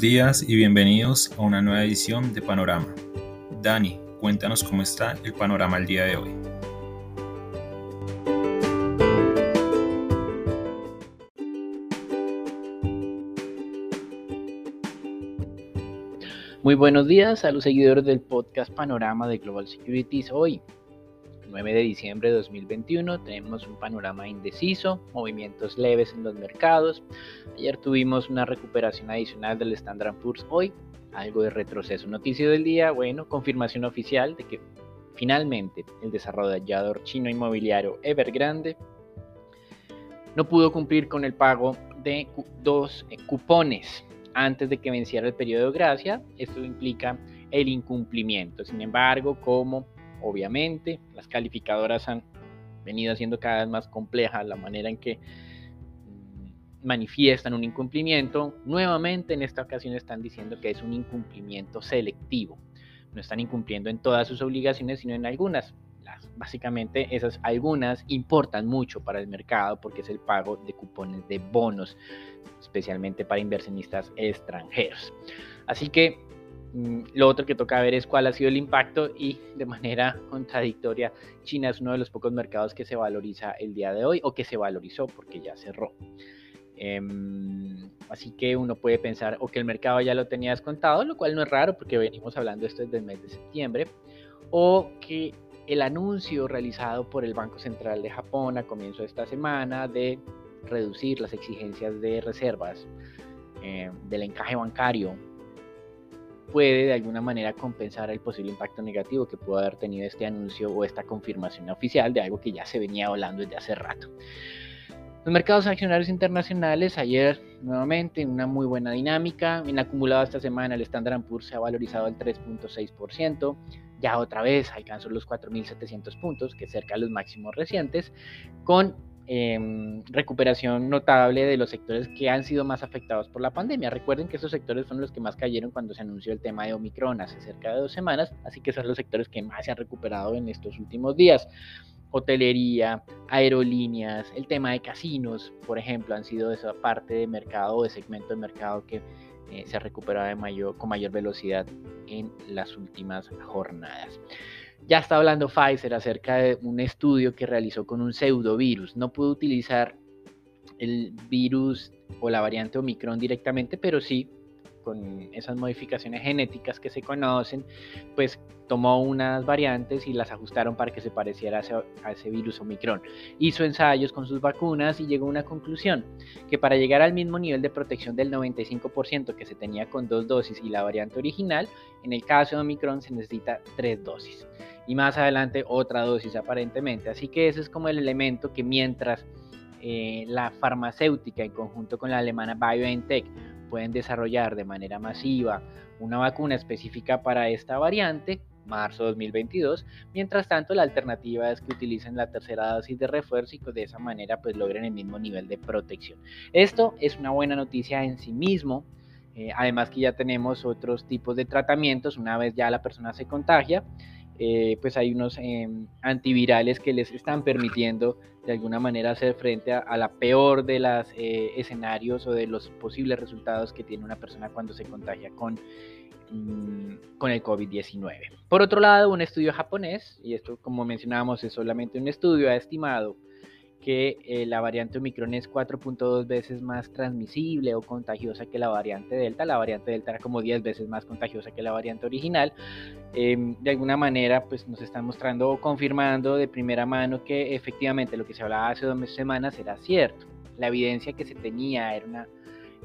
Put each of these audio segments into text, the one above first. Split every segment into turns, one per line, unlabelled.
Días y bienvenidos a una nueva edición de Panorama. Dani, cuéntanos cómo está el panorama el día de hoy.
Muy buenos días a los seguidores del podcast Panorama de Global Securities. Hoy, 9 de diciembre de 2021, tenemos un panorama indeciso, movimientos leves en los mercados. Ayer tuvimos una recuperación adicional del Standard Poor's hoy, algo de retroceso. Noticia del día, bueno, confirmación oficial de que finalmente el desarrollador chino inmobiliario Evergrande no pudo cumplir con el pago de dos eh, cupones antes de que venciera el periodo de gracia. Esto implica el incumplimiento. Sin embargo, como obviamente las calificadoras han venido haciendo cada vez más compleja la manera en que mm, manifiestan un incumplimiento, nuevamente en esta ocasión están diciendo que es un incumplimiento selectivo. No están incumpliendo en todas sus obligaciones, sino en algunas. básicamente esas algunas importan mucho para el mercado porque es el pago de cupones de bonos especialmente para inversionistas extranjeros. Así que lo otro que toca ver es cuál ha sido el impacto y de manera contradictoria China es uno de los pocos mercados que se valoriza el día de hoy o que se valorizó porque ya cerró. Em, así que uno puede pensar o que el mercado ya lo tenía descontado, lo cual no es raro porque venimos hablando esto desde el mes de septiembre, o que el anuncio realizado por el Banco Central de Japón a comienzo de esta semana de reducir las exigencias de reservas eh, del encaje bancario puede de alguna manera compensar el posible impacto negativo que pudo haber tenido este anuncio o esta confirmación oficial de algo que ya se venía hablando desde hace rato. Los mercados accionarios internacionales ayer nuevamente en una muy buena dinámica. En acumulado esta semana el Standard Poor's se ha valorizado al 3.6%. Ya otra vez alcanzó los 4.700 puntos, que es cerca de los máximos recientes, con Em, recuperación notable de los sectores que han sido más afectados por la pandemia. Recuerden que esos sectores son los que más cayeron cuando se anunció el tema de Omicron hace cerca de dos semanas, así que son los sectores que más se han recuperado en estos últimos días. Hotelería, aerolíneas, el tema de casinos, por ejemplo, han sido esa parte de mercado o de segmento de mercado que eh, se ha recuperado de mayor, con mayor velocidad en las últimas jornadas. Ya está hablando Pfizer acerca de un estudio que realizó con un pseudovirus. No pudo utilizar el virus o la variante Omicron directamente, pero sí con esas modificaciones genéticas que se conocen, pues tomó unas variantes y las ajustaron para que se pareciera a ese, a ese, virus Omicron. Hizo ensayos con sus vacunas y llegó a una conclusión, que para llegar al mismo nivel de protección del 95% que se tenía con dos dosis y la variante original, en el caso de Omicron se necesita tres dosis y más adelante otra dosis aparentemente. Así que ese es como el elemento que mientras eh, la farmacéutica en conjunto con la alemana BioNTech pueden desarrollar de manera masiva una vacuna específica para esta variante, marzo 2022. Mientras tanto, la alternativa es que utilicen la tercera dosis de refuerzo y que de esa manera pues logren el mismo nivel de protección. Esto es una buena noticia en sí mismo. Eh, además que ya tenemos otros tipos de tratamientos una vez ya la persona se contagia eh, pues hay unos em, antivirales que les están permitiendo de alguna manera hacer frente a, la peor de los eh, escenarios o de los posibles resultados que tiene una persona cuando se contagia con, mm, con el COVID-19. Por otro lado, un estudio japonés, y esto como mencionábamos es solamente un estudio, ha estimado que eh, la variante Omicron es 4.2 veces más transmisible o contagiosa que la variante Delta. La variante Delta era como 10 veces más contagiosa que la variante original. Em, de alguna manera, pues nos están mostrando o confirmando de primera mano que efectivamente lo que se hablaba hace dos semanas era cierto. La evidencia que se tenía era una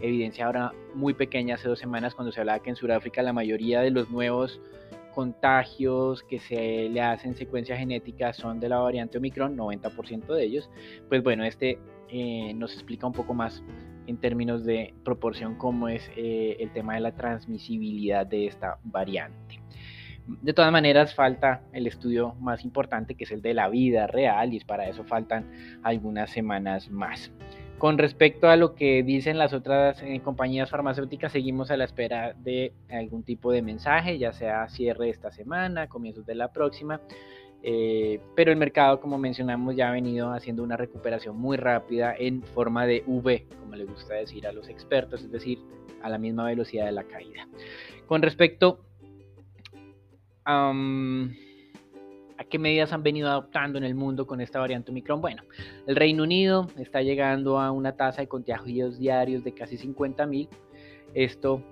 evidencia ahora muy pequeña hace dos semanas cuando se hablaba que en Sudáfrica la mayoría de los nuevos contagios que se le hacen secuencia genética son de la variante Omicron, 90% de ellos, pues bueno, este eh, nos explica un poco más en términos de proporción cómo es eh, el tema de la transmisibilidad de esta variante. De todas maneras, falta el estudio más importante, que es el de la vida real, y para eso faltan algunas semanas más. Con respecto a lo que dicen las otras eh, compañías farmacéuticas, seguimos a la espera de algún tipo de mensaje, ya sea cierre esta semana, comienzos de la próxima. Eh, pero el mercado, como mencionamos, ya ha venido haciendo una recuperación muy rápida en forma de V, como le gusta decir a los expertos, es decir, a la misma velocidad de la caída. Con respecto a qué medidas han venido adoptando en el mundo con esta variante Omicron, bueno, el Reino Unido está llegando a una tasa de contagios diarios de casi 50.000. Esto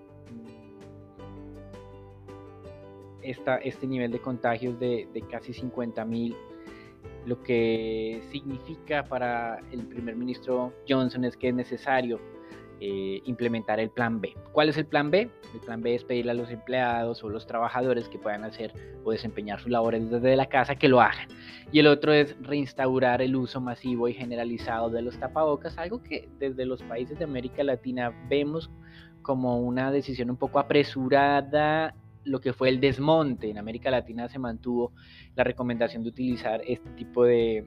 este nivel de contagios de, casi 50 mil, lo que significa para el primer ministro Johnson es que es necesario eh, implementar el plan B. ¿Cuál es el plan B? El plan B es pedirle a los empleados o los trabajadores que puedan hacer o desempeñar sus labores desde la casa que lo hagan. Y el otro es reinstaurar el uso masivo y generalizado de los tapabocas, algo que desde los países de América Latina vemos como una decisión un poco apresurada lo que fue el desmonte. En América Latina se mantuvo la recomendación de utilizar este tipo de,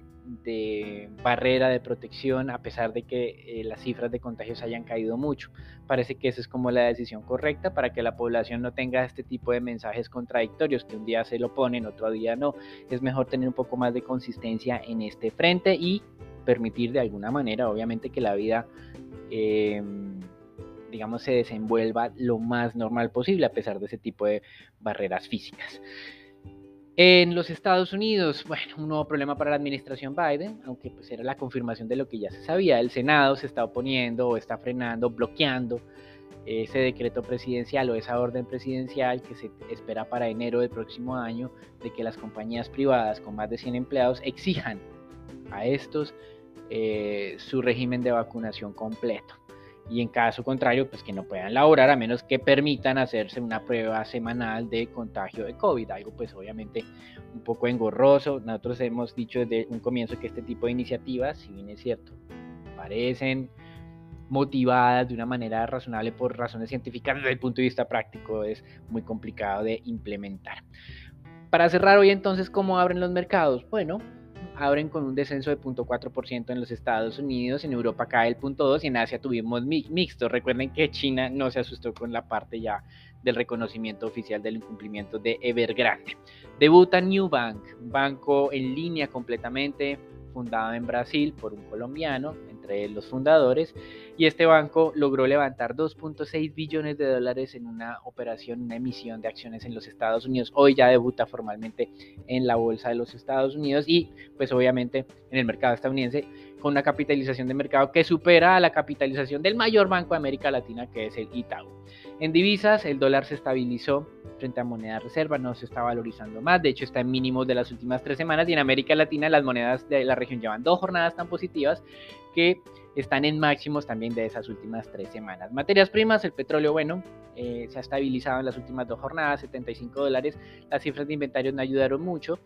barrera de protección a pesar de que eh, las cifras de contagios hayan caído mucho. Parece que esa es como la decisión correcta para que la población no tenga este tipo de mensajes contradictorios, que un día se lo ponen, otro día no. Es mejor tener un poco más de consistencia en este frente y permitir de alguna manera, obviamente, que la vida... Eh, digamos, se desenvuelva lo más normal posible a pesar de ese tipo de barreras físicas. En los Estados Unidos, bueno, un nuevo problema para la administración Biden, aunque pues era la confirmación de lo que ya se sabía, el Senado se está oponiendo o está frenando, bloqueando ese decreto presidencial o esa orden presidencial que se espera para enero del próximo año de que las compañías privadas con más de 100 empleados exijan a estos eh, su régimen de vacunación completo y en caso contrario, pues que no puedan laborar a menos que permitan hacerse una prueba semanal de contagio de COVID, algo pues obviamente un poco engorroso. Nosotros hemos dicho desde un comienzo que este tipo de iniciativas, si bien es cierto, parecen motivadas de una manera razonable por razones científicas, desde el punto de vista práctico es muy complicado de implementar. Para cerrar hoy entonces, ¿cómo abren los mercados? Bueno, abren con un descenso de 0.4% en los Estados Unidos, en Europa cae el 0.2% y en Asia tuvimos mixto. Recuerden que China no se asustó con la parte ya del reconocimiento oficial del incumplimiento de Evergrande. Debuta New Bank, banco en línea completamente, fundado en Brasil por un colombiano, entre los fundadores, y este banco logró levantar 2.6 billones de dólares en una operación, una emisión de acciones en los Estados Unidos. Hoy ya debuta formalmente en la bolsa de los Estados Unidos y pues obviamente en el mercado estadounidense con una capitalización de mercado que supera a la capitalización del mayor banco de América Latina que es el Itaú. En divisas el dólar se estabilizó frente a moneda reserva, no se está valorizando más, de hecho está en mínimos de las últimas tres semanas y en América Latina las monedas de la región llevan dos jornadas tan positivas que están en máximos también de esas últimas tres semanas. Materias primas, el petróleo, bueno, eh, se ha estabilizado en las últimas dos jornadas, 75 dólares. Las cifras de inventarios no ayudaron mucho,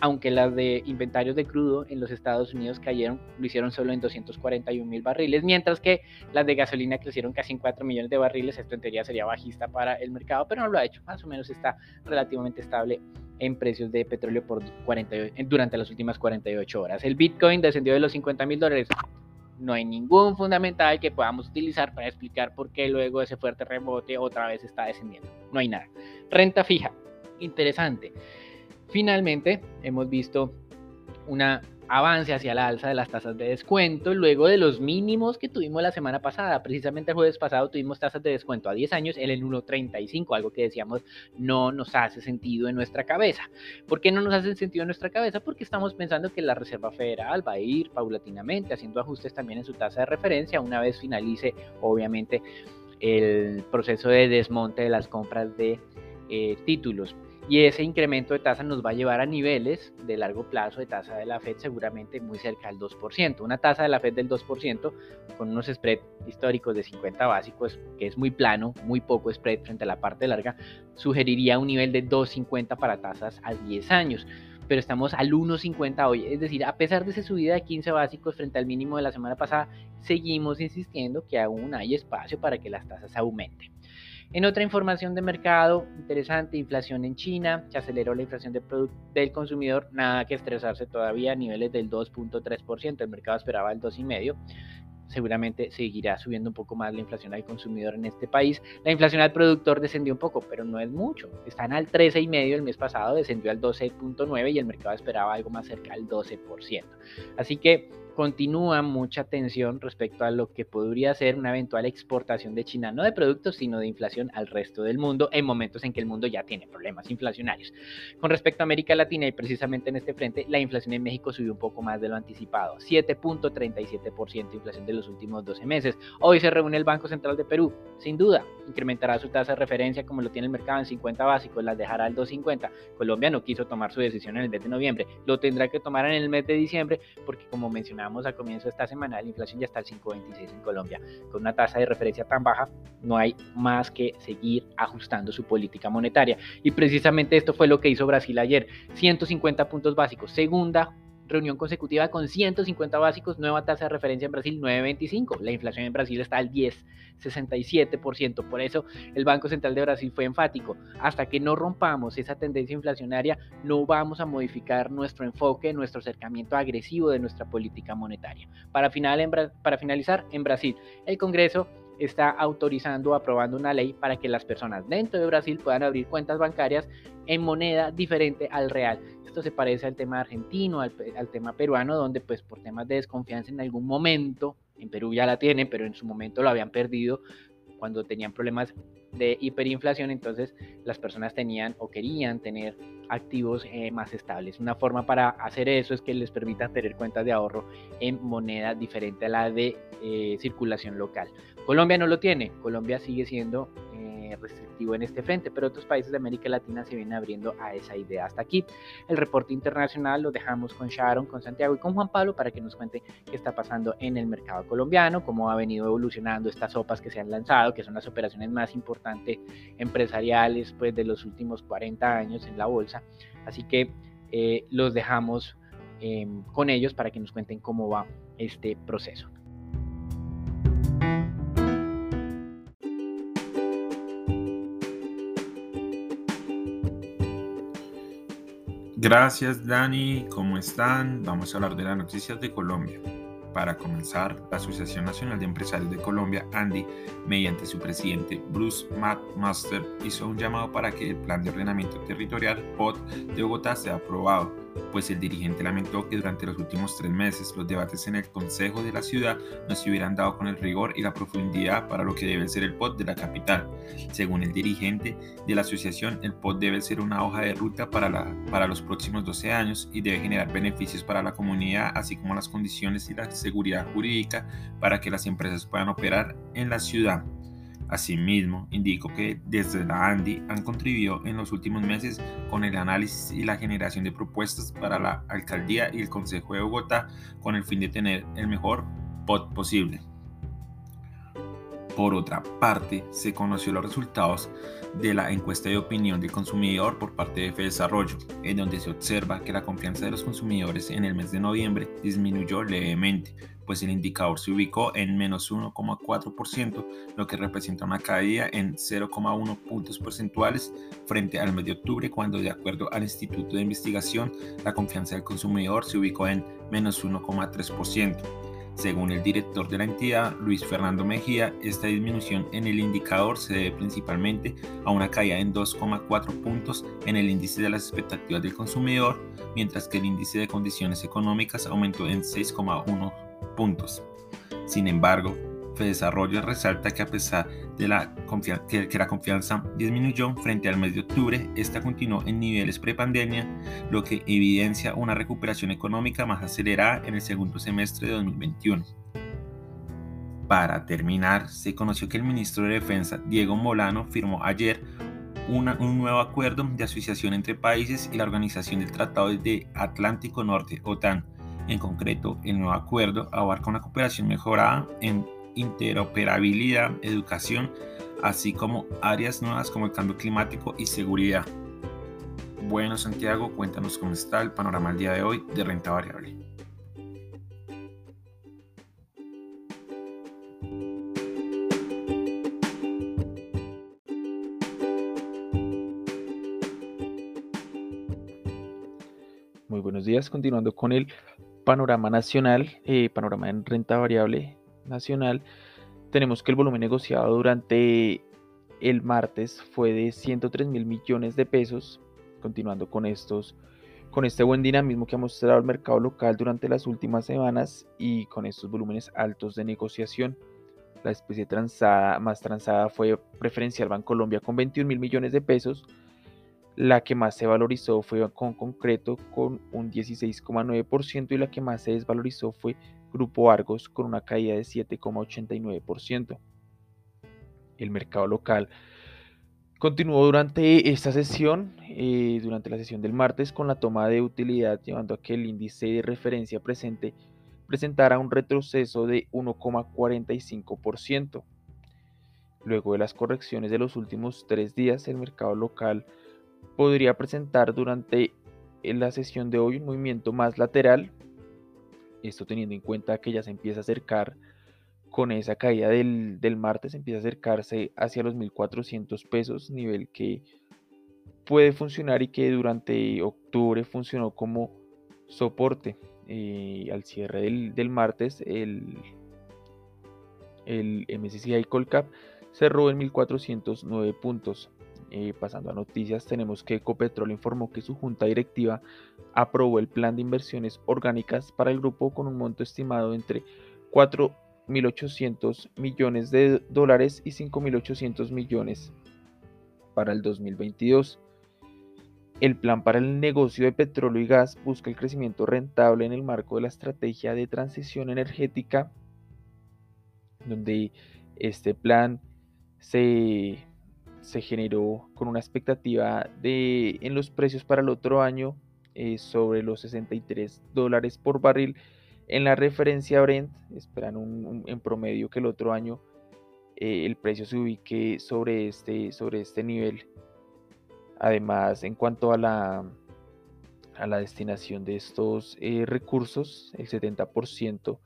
aunque las de inventarios de crudo en los Estados Unidos cayeron, lo hicieron solo en 241 mil barriles, mientras que las de gasolina crecieron casi en 4 millones de barriles. Esto en teoría sería bajista para el mercado, pero no lo ha hecho. Más o menos está relativamente estable en precios de petróleo por 48, durante las últimas 48 horas. El Bitcoin descendió de los 50 mil dólares no hay ningún fundamental que podamos utilizar para explicar por qué luego ese fuerte rebote otra vez está descendiendo. No hay nada. Renta fija. Interesante. Finalmente, hemos visto una avance hacia el alza de las tasas de descuento luego de los mínimos que tuvimos la semana pasada. Precisamente el jueves pasado tuvimos tasas de descuento a 10 años en el 1.35, algo que decíamos no nos hace sentido en nuestra cabeza. ¿Por qué no nos hace sentido en nuestra cabeza? Porque estamos pensando que la Reserva Federal va a ir paulatinamente haciendo ajustes también en su tasa de referencia una vez finalice, obviamente, el proceso de desmonte de las compras de eh, títulos y ese incremento de tasa nos va a llevar a niveles de largo plazo de tasa de la Fed seguramente muy cerca del 2%. Una tasa de la Fed del 2% con unos spread históricos de 50 básicos, que es muy plano, muy poco spread frente a la parte larga, sugeriría un nivel de 2.50 para tasas a 10 años. Pero estamos al 1.50 hoy, es decir, a pesar de esa subida de 15 básicos frente al mínimo de la semana pasada, seguimos insistiendo que aún hay espacio para que las tasas aumenten. En otra información de mercado interesante, inflación en China, se aceleró la inflación del consumidor, nada que estresarse todavía niveles del 2.3%, el mercado esperaba el 2,5%. seguramente seguirá subiendo un poco más la inflación al consumidor en este país. La inflación al productor descendió un poco, pero no es mucho. Están al 13,5 el mes pasado, descendió al 12.9 y el mercado esperaba algo más cerca al 12%. Así que continúa mucha tensión respecto a lo que podría ser una eventual exportación de China, no de productos, sino de inflación al resto del mundo en momentos en que el mundo ya tiene problemas inflacionarios. Con respecto a América Latina y precisamente en este frente, la inflación en México subió un poco más de lo anticipado, 7.37% de inflación de los últimos 12 meses. Hoy se reúne el Banco Central de Perú, sin duda, incrementará su tasa de referencia como lo tiene el mercado en 50 básicos, las dejará al 2.50. Colombia no quiso tomar su decisión en el mes de noviembre, lo tendrá que tomar en el mes de diciembre porque como mencionaba a comienzo de esta semana, la inflación ya está al 5.26 en Colombia. Con una tasa de referencia tan baja, no hay más que seguir ajustando su política monetaria. Y precisamente esto fue lo que hizo Brasil ayer. 150 puntos básicos, segunda reunión consecutiva con 150 básicos, nueva tasa de referencia en Brasil 9.25. La inflación en Brasil está al 10.67%. Por eso el Banco Central de Brasil fue enfático. Hasta que no rompamos esa tendencia inflacionaria, no vamos a modificar nuestro enfoque, nuestro acercamiento agresivo de nuestra política monetaria. Para, final, para finalizar, en Brasil, el Congreso está autorizando o aprobando una ley para que las personas dentro de Brasil puedan abrir cuentas bancarias en moneda diferente al real. Esto se parece al tema argentino, al, tema peruano, donde pues por temas de desconfianza en algún momento, en Perú ya la tienen, pero en su momento lo habían perdido cuando tenían problemas de hiperinflación, entonces las personas tenían o querían tener activos eh, más estables. Una forma para hacer eso es que les permita tener cuentas de ahorro en moneda diferente a la de eh, circulación local. Colombia no lo tiene, Colombia sigue siendo restrictivo en este frente, pero otros países de América Latina se vienen abriendo a esa idea. Hasta aquí el reporte internacional lo dejamos con Sharon, con Santiago y con Juan Pablo para que nos cuente qué está pasando en el mercado colombiano, cómo ha venido evolucionando estas sopas que se han lanzado, que son las operaciones más importantes empresariales pues, de los últimos 40 años en la bolsa. Así que eh, los dejamos em, con ellos para que nos cuenten cómo va este proceso.
Gracias Dani, ¿cómo están? Vamos a hablar de las noticias de Colombia. Para comenzar, la Asociación Nacional de Empresarios de Colombia, Andy, mediante su presidente Bruce McMaster, hizo un llamado para que el Plan de Ordenamiento Territorial POT de Bogotá sea aprobado pues el dirigente lamentó que durante los últimos tres meses los debates en el Consejo de la ciudad no se hubieran dado con el rigor y la profundidad para lo que debe ser el POT de la capital. Según el dirigente de la asociación, el POT debe ser una hoja de ruta para, para los próximos 12 años y debe generar beneficios para la comunidad, así como las condiciones y la seguridad jurídica para que las empresas puedan operar en la ciudad. Asimismo, indicó que desde la ANDI han contribuido en los últimos meses con el análisis y la generación de propuestas para la alcaldía y el Consejo de Bogotá con el fin de tener el mejor POT posible. Por otra parte, se conoció los resultados de la encuesta de opinión del consumidor por parte de Desarrollo, en donde se observa que la confianza de los consumidores en el mes de noviembre disminuyó levemente, pues el indicador se ubicó en menos 1,4%, lo que representa una caída en 0,1 puntos porcentuales frente al mes de octubre, cuando de acuerdo al Instituto de Investigación, la confianza del consumidor se ubicó en menos 1,3%. Según el director de la entidad, Luis Fernando Mejía, esta disminución en el indicador se debe principalmente a una caída en 2,4 puntos en el índice de las expectativas del consumidor, mientras que el índice de condiciones económicas aumentó en 6,1 puntos. Sin embargo, Desarrollo resalta que a pesar de la que, que, la confianza disminuyó frente al mes de octubre, esta continuó en niveles prepandemia, lo que evidencia una recuperación económica más acelerada en el segundo semestre de 2021. Para terminar, se conoció que el ministro de Defensa, Diego Molano, firmó ayer un nuevo acuerdo de asociación entre países y la Organización del Tratado de Atlántico Norte, OTAN, en concreto, el nuevo acuerdo abarca una cooperación mejorada en interoperabilidad, educación, así como áreas nuevas como el cambio climático y seguridad. Bueno, Santiago, cuéntanos cómo está el panorama al día de hoy de renta variable.
Muy buenos días, continuando con el panorama nacional, eh, panorama en renta variable,
nacional, tenemos que el volumen negociado durante el martes fue de 103 mil millones de pesos, continuando con estos con este buen dinamismo que ha mostrado el mercado local durante las últimas semanas y con estos volúmenes altos de negociación. La especie transada, más transada fue Preferencial Bancolombia con 21 mil millones de pesos. La que más se valorizó fue con concreto con un 16,9% y la que más se desvalorizó fue Grupo Argos con una caída de 7,89%. El mercado local continuó durante esta sesión, eh, durante la sesión del martes, con la toma de utilidad, llevando a que el índice de referencia presente presentara un retroceso de 1,45%. Luego de las correcciones de los últimos tres días, el mercado local podría presentar durante la sesión de hoy un movimiento más lateral, esto teniendo en cuenta que ya se empieza a acercar con esa caída del, martes, empieza a acercarse hacia los 1.400 pesos, nivel que puede funcionar y que durante octubre funcionó como soporte. Eh, al cierre del, martes, el, el MSCI Colcap cerró en 1.409 puntos. Eh, pasando a noticias, tenemos que Ecopetrol informó que su junta directiva aprobó el plan de inversiones orgánicas para el grupo con un monto estimado entre 4.800 millones de dólares y 5.800 millones para el 2022. El plan para el negocio de petróleo y gas busca el crecimiento rentable en el marco de la estrategia de transición energética, donde este plan se, generó con una expectativa de en los precios para el otro año eh, sobre los 63 dólares por barril. En la referencia Brent esperan en promedio que el otro año eh, el precio se ubique sobre este, sobre este nivel Además, en cuanto a la, a la destinación de estos eh, recursos, el 70%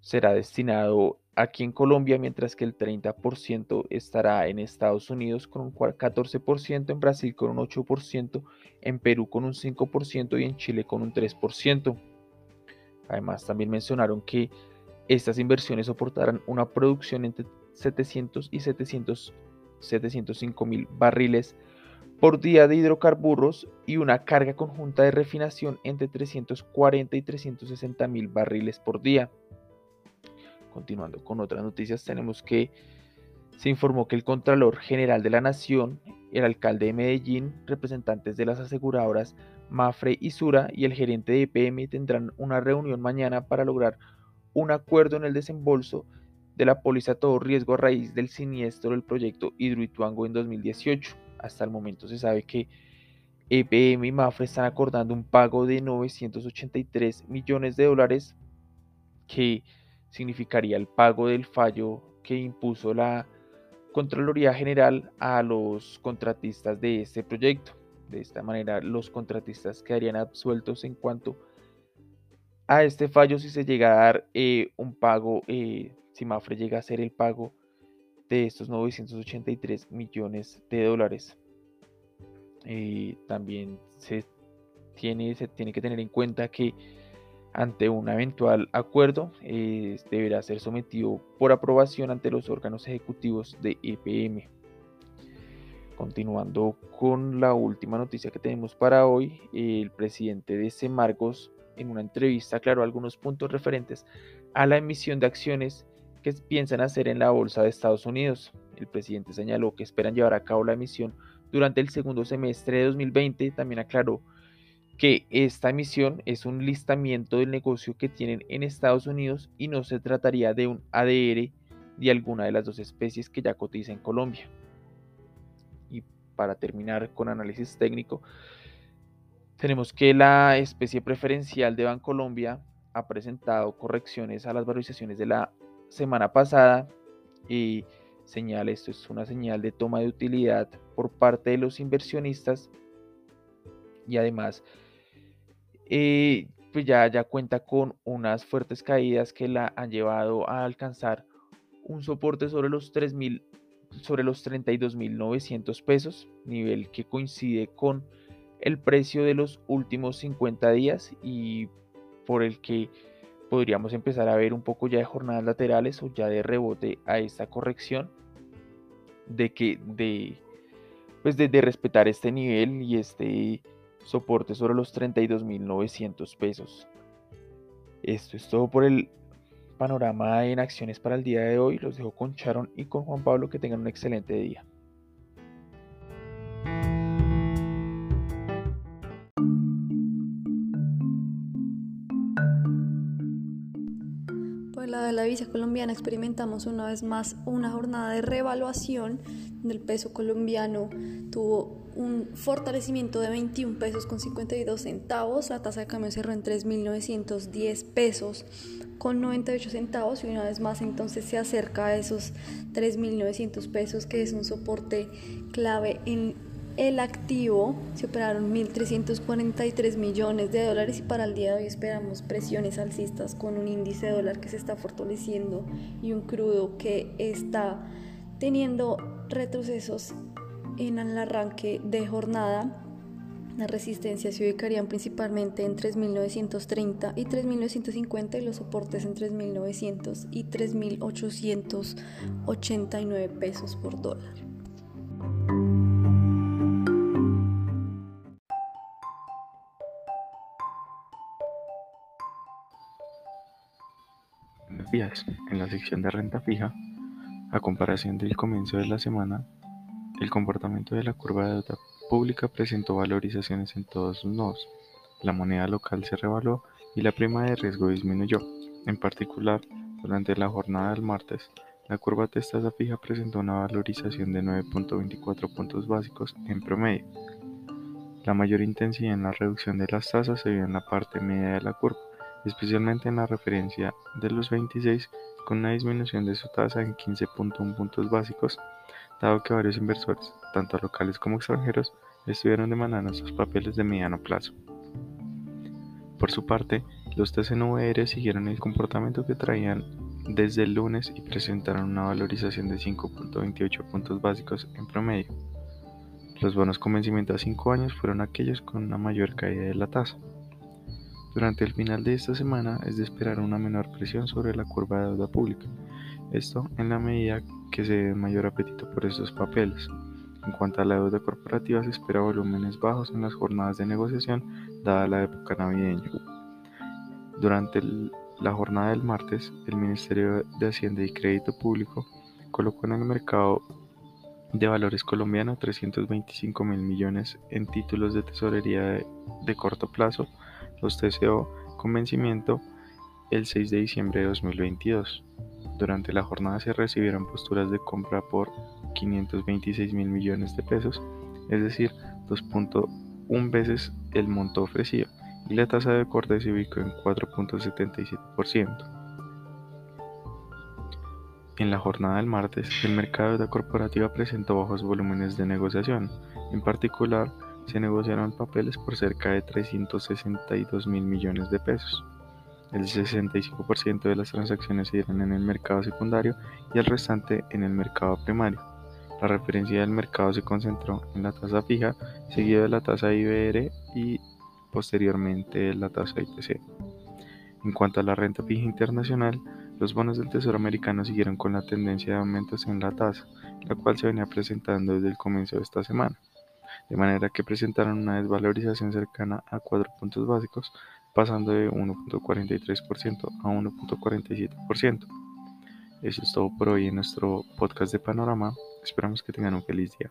será destinado aquí en Colombia, mientras que el 30% estará en Estados Unidos con un 14%, en Brasil con un 8%, en Perú con un 5% y en Chile con un 3%. Además, también mencionaron que estas inversiones soportarán una producción entre 700 y 700, 705 mil barriles por día de hidrocarburos y una carga conjunta de refinación entre 340 y 360 mil barriles por día. Continuando con otras noticias, tenemos que se informó que el Contralor General de la Nación, el alcalde de Medellín, representantes de las aseguradoras Mafre y Sura y el gerente de EPM tendrán una reunión mañana para lograr un acuerdo en el desembolso de la póliza todo riesgo a raíz del siniestro del proyecto Hidroituango en 2018. Hasta el momento se sabe que EPM y Mafre están acordando un pago de 983 millones de dólares que significaría el pago del fallo que impuso la Contraloría General a los contratistas de este proyecto. De esta manera, los contratistas quedarían absueltos en cuanto a este fallo si se llega a dar eh, un pago, eh, si Mafre llega a hacer el pago de estos 983 millones de dólares. Eh, también se tiene, se tiene que tener en cuenta que ante un eventual acuerdo eh, deberá ser sometido por aprobación ante los órganos ejecutivos de EPM. Continuando con la última noticia que tenemos para hoy, el presidente de Semargos en una entrevista aclaró algunos puntos referentes a la emisión de acciones que piensan hacer en la Bolsa de Estados Unidos. El presidente señaló que esperan llevar a cabo la emisión durante el segundo semestre de 2020. También aclaró que esta emisión es un listamiento del negocio que tienen en Estados Unidos y no se trataría de un ADR de alguna de las dos especies que ya cotiza en Colombia. Y para terminar con análisis técnico, tenemos que la especie preferencial de Bancolombia ha presentado correcciones a las valorizaciones de la semana pasada y señala, esto es una señal de toma de utilidad por parte de los inversionistas y además eh, pues ya, ya cuenta con unas fuertes caídas que la han llevado a alcanzar un soporte sobre los 3.000 sobre los 32.900 pesos, nivel que coincide con el precio de los últimos 50 días y por el que podríamos empezar a ver un poco ya de jornadas laterales o ya de rebote a esta corrección de que de pues de, respetar este nivel y este soporte sobre los 32.900 pesos. Esto es todo por el panorama en acciones para el día de hoy. Los dejo con Charon y con Juan Pablo. Que tengan un excelente día.
Colombiana experimentamos una vez más una jornada de revaluación del peso colombiano tuvo un fortalecimiento de 21 pesos con 52 centavos, la tasa de cambio cerró en 3.910 pesos con 98 centavos y una vez más entonces se acerca a esos 3.900 pesos que es un soporte clave en el activo se operaron 1.343 millones de dólares y para el día de hoy esperamos presiones alcistas con un índice de dólar que se está fortaleciendo y un crudo que está teniendo retrocesos en el arranque de jornada. Las resistencias se ubicarían principalmente en 3.930 y 3.950 y los soportes en 3.900 y 3.889 pesos por dólar.
En la sección de renta fija, a comparación del comienzo de la semana, el comportamiento de la curva de deuda pública presentó valorizaciones en todos sus nodos. La moneda local se revaluó y la prima de riesgo disminuyó. En particular, durante la jornada del martes, la curva de tasa fija presentó una valorización de 9.24 puntos básicos en promedio. La mayor intensidad en la reducción de las tasas se vio en la parte media de la curva, especialmente en la referencia de los 26 con una disminución de su tasa en 15.1 puntos básicos, dado que varios inversores, tanto locales como extranjeros, estuvieron demandando sus papeles de mediano plazo. Por su parte, los TCNVR siguieron el comportamiento que traían desde el lunes y presentaron una valorización de 5.28 puntos básicos en promedio. Los bonos con vencimiento a 5 años fueron aquellos con una mayor caída de la tasa. Durante el final de esta semana es de esperar una menor presión sobre la curva de deuda pública, esto en la medida que se dé mayor apetito por estos papeles. En cuanto a la deuda corporativa, se espera volúmenes bajos en las jornadas de negociación, dada la época navideña. Durante la jornada del martes, el Ministerio de Hacienda y Crédito Público colocó en el mercado de valores colombiano 325 mil millones en títulos de tesorería de corto plazo los TCO con vencimiento el 6 de diciembre de 2022. Durante la jornada se recibieron posturas de compra por 526 mil millones de pesos, es decir, 2.1 veces el monto ofrecido, y la tasa de corte se ubicó en 4.77%. En la jornada del martes, el mercado de corporativa presentó bajos volúmenes de negociación, en particular se negociaron papeles por cerca de 362 mil millones de pesos. El 65% de las transacciones se dieron en el mercado secundario y el restante en el mercado primario. La referencia del mercado se concentró en la tasa fija, seguido de la tasa IBR y posteriormente la tasa IPC. En cuanto a la renta fija internacional, los bonos del Tesoro americano siguieron con la tendencia de aumentos en la tasa, la cual se venía presentando desde el comienzo de esta semana de manera que presentaron una desvalorización cercana a 4 puntos básicos, pasando de 1.43% a 1.47%. Eso es todo por hoy en nuestro podcast de Panorama. Esperamos que tengan un feliz día.